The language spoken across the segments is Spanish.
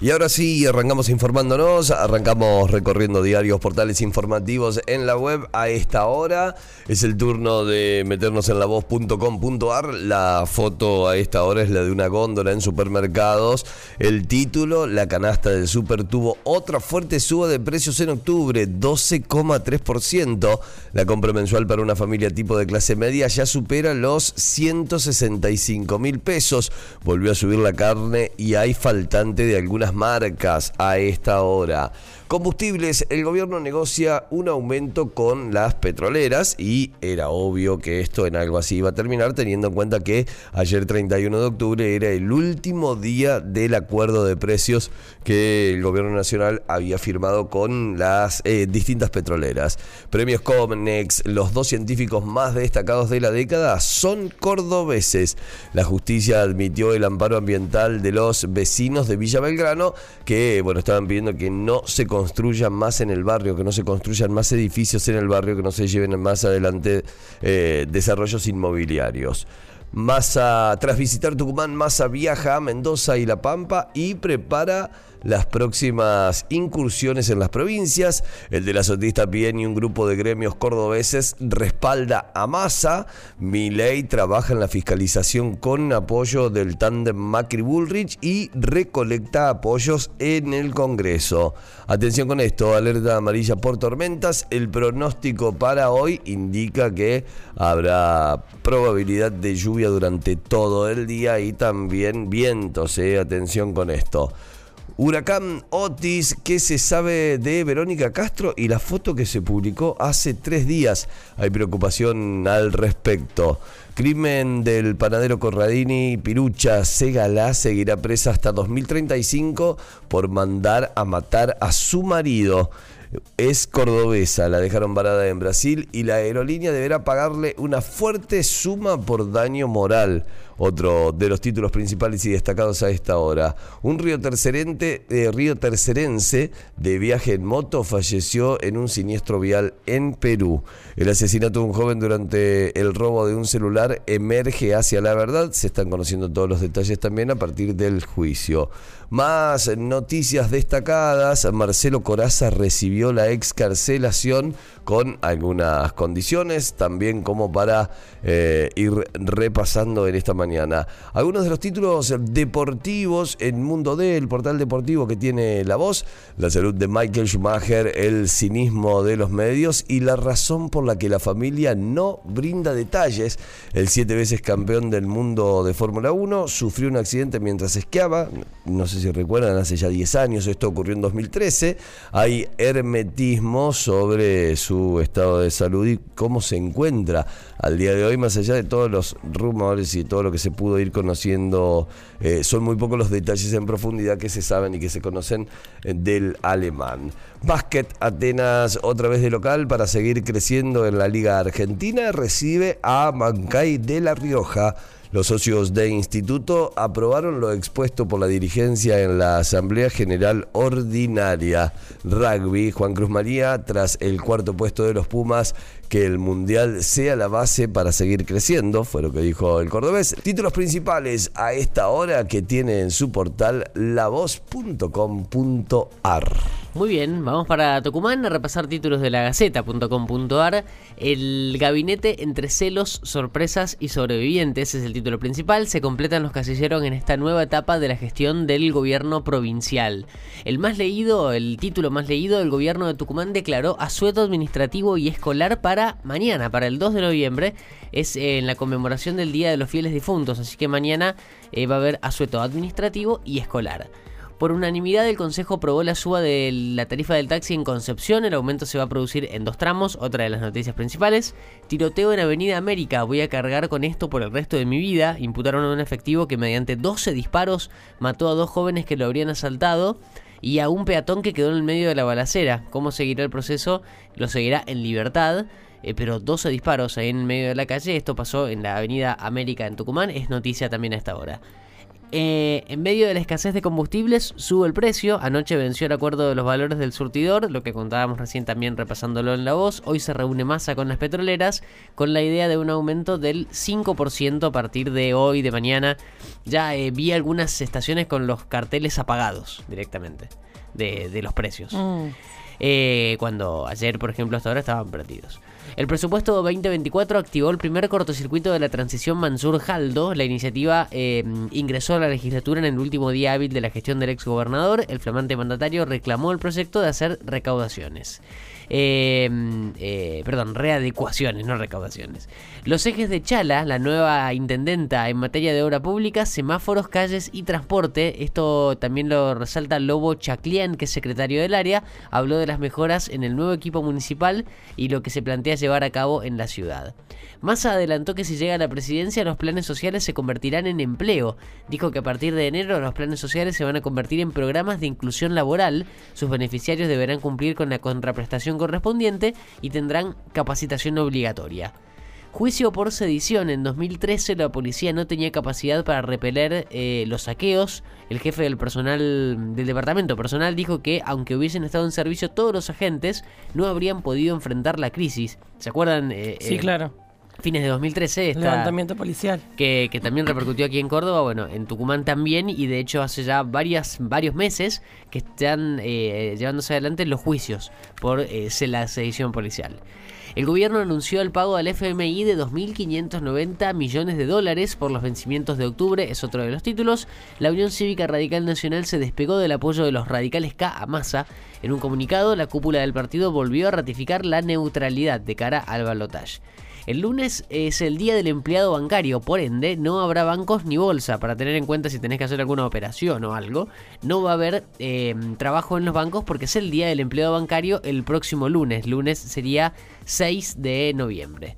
Y ahora sí, arrancamos informándonos, arrancamos recorriendo diarios, portales informativos en la web a esta hora. Es el turno de meternos en lavoz.com.ar. La foto a esta hora es la de una góndola en supermercados. El título, la canasta del super tuvo otra fuerte suba de precios en octubre, 12,3%. La compra mensual para una familia tipo de clase media ya supera los 165 mil pesos. Volvió a subir la carne y hay faltante de algunas marcas a esta hora. Combustibles, el gobierno negocia un aumento con las petroleras y era obvio que esto en algo así iba a terminar teniendo en cuenta que ayer 31 de octubre era el último día del acuerdo de precios que el gobierno nacional había firmado con las eh, distintas petroleras. Premios Comnex, los dos científicos más destacados de la década son cordobeses. La justicia admitió el amparo ambiental de los vecinos de Villa Belgrano que bueno, estaban pidiendo que no se construyan más en el barrio, que no se construyan más edificios en el barrio, que no se lleven más adelante eh, desarrollos inmobiliarios. Massa, tras visitar Tucumán, Massa viaja a Mendoza y La Pampa y prepara las próximas incursiones en las provincias. El de la Sotista bien y un grupo de gremios cordobeses respalda a Massa. Milei trabaja en la fiscalización con apoyo del tándem Macri-Bullrich y recolecta apoyos en el Congreso. Atención con esto, alerta amarilla por tormentas. El pronóstico para hoy indica que habrá probabilidad de lluvia durante todo el día y también vientos. Eh. Atención con esto. Huracán Otis, ¿qué se sabe de Verónica Castro? Y la foto que se publicó hace tres días. Hay preocupación al respecto. Crimen del panadero Corradini, Pirucha Segala seguirá presa hasta 2035 por mandar a matar a su marido es cordobesa, la dejaron varada en Brasil y la aerolínea deberá pagarle una fuerte suma por daño moral. Otro de los títulos principales y destacados a esta hora. Un río, tercerente, eh, río tercerense de viaje en moto falleció en un siniestro vial en Perú. El asesinato de un joven durante el robo de un celular emerge hacia la verdad. Se están conociendo todos los detalles también a partir del juicio. Más noticias destacadas. Marcelo Coraza recibió la excarcelación con algunas condiciones, también como para eh, ir repasando en esta mañana. Algunos de los títulos deportivos en Mundo D, el portal deportivo que tiene la voz, la salud de Michael Schumacher, el cinismo de los medios y la razón por la que la familia no brinda detalles. El siete veces campeón del mundo de Fórmula 1 sufrió un accidente mientras esquiaba, no sé si recuerdan, hace ya 10 años, esto ocurrió en 2013. Hay hermetismo sobre su estado de salud y cómo se encuentra al día de hoy, más allá de todos los rumores y todo lo que se pudo ir conociendo, eh, son muy pocos los detalles en profundidad que se saben y que se conocen eh, del alemán. Básquet Atenas otra vez de local para seguir creciendo en la Liga Argentina, recibe a Mancay de La Rioja. Los socios de instituto aprobaron lo expuesto por la dirigencia en la Asamblea General Ordinaria. Rugby, Juan Cruz María, tras el cuarto puesto de los Pumas, que el Mundial sea la base para seguir creciendo, fue lo que dijo el cordobés. Títulos principales a esta hora que tiene en su portal lavoz.com.ar. Muy bien, vamos para Tucumán a repasar títulos de la Gaceta.com.ar. El gabinete entre celos, sorpresas y sobrevivientes es el título principal. Se completan los casilleros en esta nueva etapa de la gestión del gobierno provincial. El más leído, el título más leído, el gobierno de Tucumán declaró asueto administrativo y escolar para mañana, para el 2 de noviembre. Es en la conmemoración del Día de los Fieles Difuntos, así que mañana eh, va a haber asueto administrativo y escolar. Por unanimidad el Consejo aprobó la suba de la tarifa del taxi en Concepción. El aumento se va a producir en dos tramos, otra de las noticias principales. Tiroteo en Avenida América. Voy a cargar con esto por el resto de mi vida. Imputaron a un efectivo que mediante 12 disparos mató a dos jóvenes que lo habrían asaltado y a un peatón que quedó en el medio de la balacera. ¿Cómo seguirá el proceso? Lo seguirá en libertad. Eh, pero 12 disparos ahí en medio de la calle. Esto pasó en la avenida América en Tucumán. Es noticia también a esta hora. Eh, en medio de la escasez de combustibles, sube el precio. Anoche venció el acuerdo de los valores del surtidor, lo que contábamos recién también repasándolo en la voz. Hoy se reúne masa con las petroleras con la idea de un aumento del 5% a partir de hoy, de mañana. Ya eh, vi algunas estaciones con los carteles apagados directamente de, los precios. Mm. Eh, cuando ayer, por ejemplo, hasta ahora estaban perdidos. El presupuesto 2024 activó el primer cortocircuito de la transición Mansur-Jaldo. La iniciativa eh, ingresó a la legislatura en el último día hábil de la gestión del exgobernador. El flamante mandatario reclamó el proyecto de hacer recaudaciones. Em, eh, perdón, readecuaciones, no recaudaciones. Los ejes de Chala, la nueva intendenta en materia de obra pública, semáforos, calles y transporte, esto también lo resalta Lobo Chaclián, que es secretario del área, habló de las mejoras en el nuevo equipo municipal y lo que se plantea llevar a cabo en la ciudad. Massa adelantó que si llega a la presidencia los planes sociales se convertirán en empleo. Dijo que a partir de enero los planes sociales se van a convertir en programas de inclusión laboral. Sus beneficiarios deberán cumplir con la contraprestación correspondiente y tendrán capacitación obligatoria. Juicio por sedición. En 2013 la policía no tenía capacidad para repeler eh, los saqueos. El jefe del personal del departamento personal dijo que aunque hubiesen estado en servicio todos los agentes, no habrían podido enfrentar la crisis. ¿Se acuerdan? Eh, sí, eh, claro fines de 2013. Levantamiento policial. Que, también repercutió aquí en Córdoba, bueno, en Tucumán también, y de hecho hace ya varias, varios meses que están eh, llevándose adelante los juicios por eh, la sedición policial. El gobierno anunció el pago al FMI de 2.590 millones de dólares por los vencimientos de octubre, es otro de los títulos. La Unión Cívica Radical Nacional se despegó del apoyo de los radicales K a. En un comunicado, la cúpula del partido volvió a ratificar la neutralidad de cara al balotaje. El lunes es el día del empleado bancario, por ende no habrá bancos ni bolsa para tener en cuenta si tenés que hacer alguna operación o algo. No va a haber em, trabajo en los bancos porque es el día del empleado bancario el próximo lunes. Lunes sería 6 de noviembre.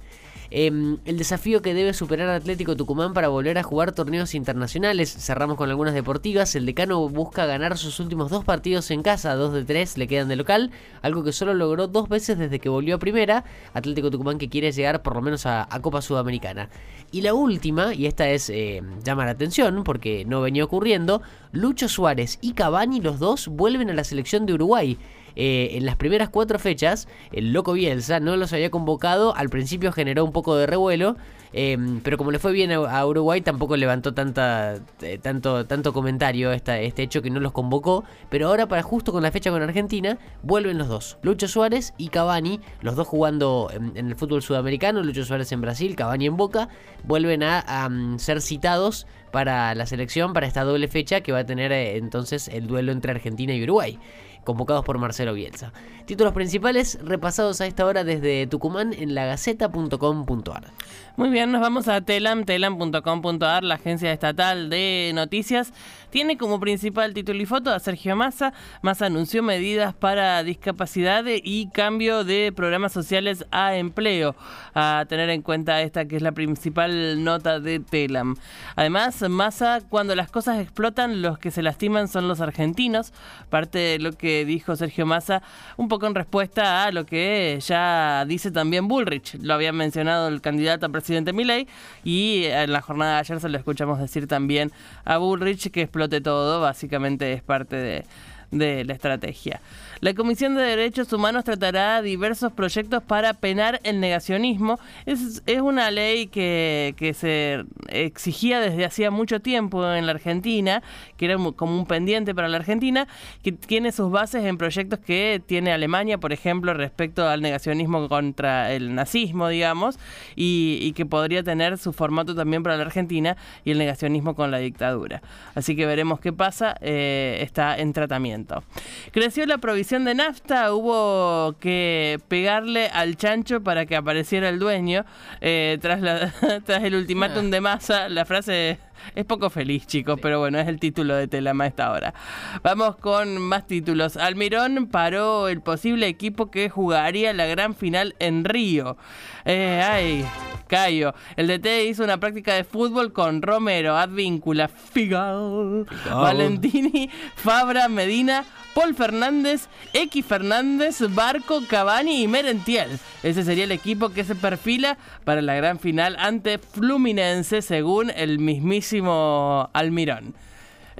Em, el desafío que debe superar Atlético Tucumán para volver a jugar torneos internacionales. Cerramos con algunas deportivas. El decano busca ganar sus últimos dos partidos en casa, dos de tres le quedan de local, algo que solo logró dos veces desde que volvió a primera. Atlético Tucumán que quiere llegar por lo menos a, Copa Sudamericana. Y la última, y esta es eh, llama la atención porque no venía ocurriendo, Lucho Suárez y Cavani, los dos, vuelven a la selección de Uruguay. Eh, en las primeras cuatro fechas, el loco Bielsa no los había convocado. Al principio generó un poco de revuelo, em, pero como le fue bien a, Uruguay, tampoco levantó tanta, eh, tanto, tanto comentario esta, este hecho que no los convocó. Pero ahora, para justo con la fecha con Argentina, vuelven los dos: Lucho Suárez y Cavani, los dos jugando en, el fútbol sudamericano. Lucho Suárez en Brasil, Cavani en Boca, vuelven a, ser citados para la selección para esta doble fecha que va a tener eh, entonces el duelo entre Argentina y Uruguay convocados por Marcelo Bielsa. Títulos principales repasados a esta hora desde Tucumán en lagaceta.com.ar. Muy bien, nos vamos a telam, telam.com.ar, la agencia estatal de noticias. Tiene como principal título y foto a Sergio Massa. Massa anunció medidas para discapacidad y cambio de programas sociales a empleo. A tener en cuenta esta que es la principal nota de Telam. Además, Massa, cuando las cosas explotan, los que se lastiman son los argentinos. Parte de lo que dijo Sergio Massa, un poco en respuesta a lo que ya dice también Bullrich. Lo había mencionado el candidato a Milley y en la jornada de ayer se lo escuchamos decir también a Bullrich que explote todo, básicamente es parte de, de la estrategia. La Comisión de Derechos Humanos tratará diversos proyectos para penar el negacionismo. Es, es una ley que, que, se exigía desde hacía mucho tiempo en la Argentina, que era como un pendiente para la Argentina, que tiene sus bases en proyectos que tiene Alemania, por ejemplo, respecto al negacionismo contra el nazismo, digamos, y, que podría tener su formato también para la Argentina y el negacionismo con la dictadura. Así que veremos qué pasa. Eh, está en tratamiento. Creció la provisión de nafta hubo que pegarle al chancho para que apareciera el dueño. Eh, tras, la, tras el ultimátum de masa, la frase es poco feliz, chicos, pero bueno, es el título de Telama esta hora. Vamos con más títulos. Almirón paró el posible equipo que jugaría la gran final en Río. Eh, ay, Cayo. El DT hizo una práctica de fútbol con Romero, Advíncula, Figal, Valentini, Fabra, Medina, Paul Fernández, X Fernández, Barco, Cavani y Merentiel. Ese sería el equipo que se perfila para la gran final ante Fluminense, según el mismísimo Almirón.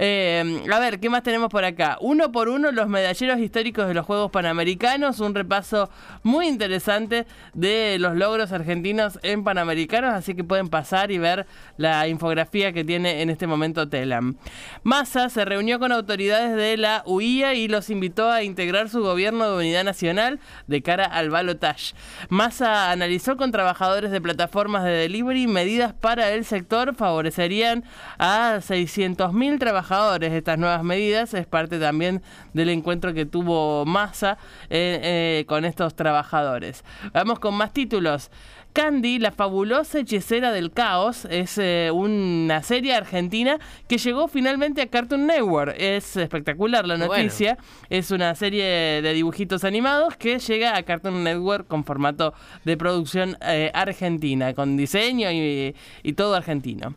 Eh, a ver, ¿qué más tenemos por acá? Uno por uno, los medalleros históricos de los Juegos Panamericanos. Un repaso muy interesante de los logros argentinos en Panamericanos. Así que pueden pasar y ver la infografía que tiene en este momento Telam. Massa se reunió con autoridades de la UIA y los invitó a integrar su gobierno de unidad nacional de cara al balotage. Massa analizó con trabajadores de plataformas de delivery medidas para el sector favorecerían a 600.000 trabajadores estas nuevas medidas. Es parte también del encuentro que tuvo Massa eh, eh, con estos trabajadores. Vamos con más títulos. Candy, la fabulosa hechicera del caos, es eh, una serie argentina que llegó finalmente a Cartoon Network. Es espectacular la noticia. Es una serie de dibujitos animados que llega a Cartoon Network con formato de producción argentina, con diseño y todo argentino.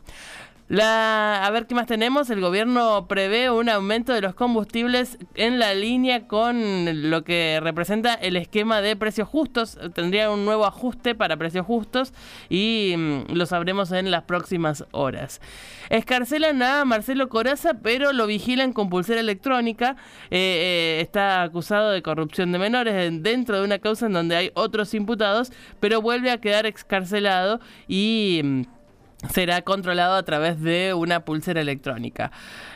La, a ver qué más tenemos. El gobierno prevé un aumento de los combustibles en la línea con lo que representa el esquema de precios justos. Tendría un nuevo ajuste para precios justos y mm, lo sabremos en las próximas horas. Escarcelan a Marcelo Coraza, pero lo vigilan con pulsera electrónica. Eh, eh, está acusado de corrupción de menores dentro de una causa en donde hay otros imputados, pero vuelve a quedar excarcelado y mm, será controlado a través de una pulsera electrónica.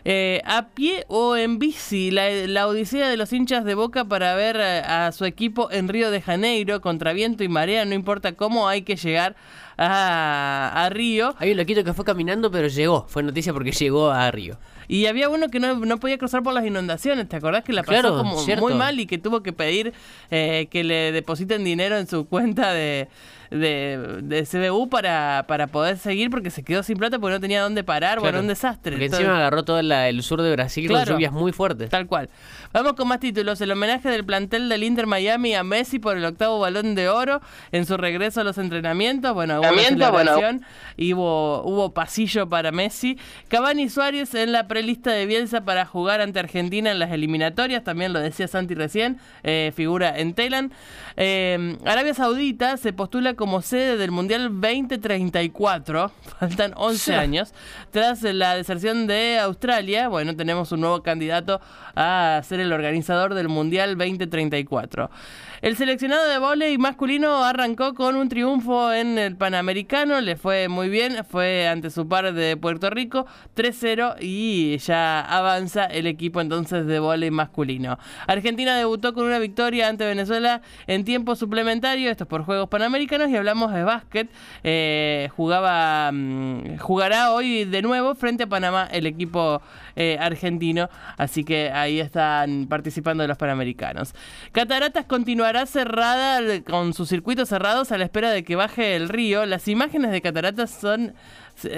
Eh, a pie o en bici, la, odisea de los hinchas de Boca para ver a, su equipo en Río de Janeiro contra viento y marea, no importa cómo hay que llegar a, Río. Hay un loquito que fue caminando pero llegó, fue noticia porque llegó a Río. Y había uno que no, podía cruzar por las inundaciones, ¿te acordás que la pasó como muy mal y que tuvo que pedir eh, que le depositen dinero en su cuenta de de, de CBU para, para poder seguir porque se quedó sin plata porque no tenía dónde parar. Bueno, un desastre. Porque encima agarró todo el sur de Brasil con lluvias muy fuertes. Tal cual. Vamos con más títulos. El homenaje del plantel del Inter Miami a Messi por el octavo balón de oro en su regreso a los entrenamientos. Bueno, hubo celebración y hubo, hubo pasillo para Messi. Cavani Suárez en la prelista de Bielsa para jugar ante Argentina en las eliminatorias. También lo decía Santi recién. Eh, figura en Telan. Eh, Arabia Saudita se postula como sede del Mundial 2034, faltan 11 años, tras la deserción de Australia, bueno, tenemos un nuevo candidato a ser el organizador del Mundial 2034. El seleccionado de volei masculino arrancó con un triunfo en el Panamericano, le fue muy bien, fue ante su par de Puerto Rico 3-0 y ya avanza el equipo entonces de volei masculino. Argentina debutó con una victoria ante Venezuela en tiempo suplementario, esto es por Juegos Panamericanos y hablamos de básquet. Eh, jugaba, mm, jugará hoy de nuevo frente a Panamá el equipo eh, argentino, así que ahí están participando los Panamericanos. Cataratas continuará cerrada con sus circuitos cerrados a la espera de que baje el río. Las imágenes de Cataratas son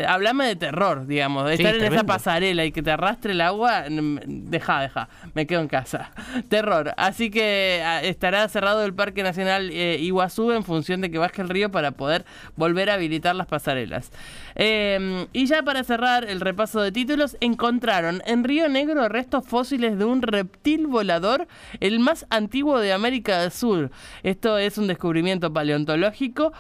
hablame de terror, digamos, de estar en esa pasarela y que te arrastre el agua, deja, deja, me quedo en casa. Terror. Así que ah, estará cerrado el Parque Nacional eh, Iguazú en función de que baje el río para poder volver a habilitar las pasarelas. Em, y ya para cerrar el repaso de títulos, encontraron en Río Negro restos fósiles de un reptil volador, el más antiguo de América del Sur. Esto es un descubrimiento paleontológico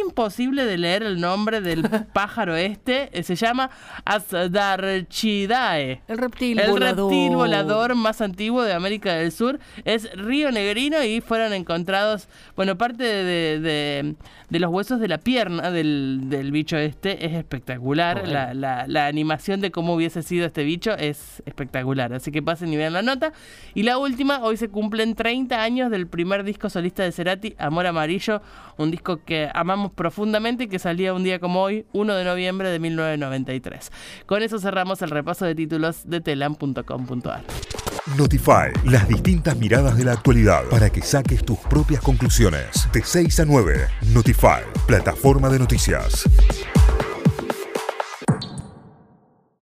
imposible de leer el nombre del pájaro este. Eh, se llama Asdarchidae. El reptil el reptil volador más antiguo de América del Sur. Es río negrino y fueron encontrados, bueno, parte de, los huesos de la pierna del, bicho este es espectacular. La, la, animación de cómo hubiese sido este bicho es espectacular. Así que pasen y vean la nota. Y la última, hoy se cumplen 30 años del primer disco solista de Cerati, Amor Amarillo. Un disco que profundamente y que salía un día como hoy, 1 de noviembre de 1993. Con eso cerramos el repaso de títulos de telam.com.ar. Notify, las distintas miradas de la actualidad para que saques tus propias conclusiones. De 6 a 9, Notify, plataforma de noticias.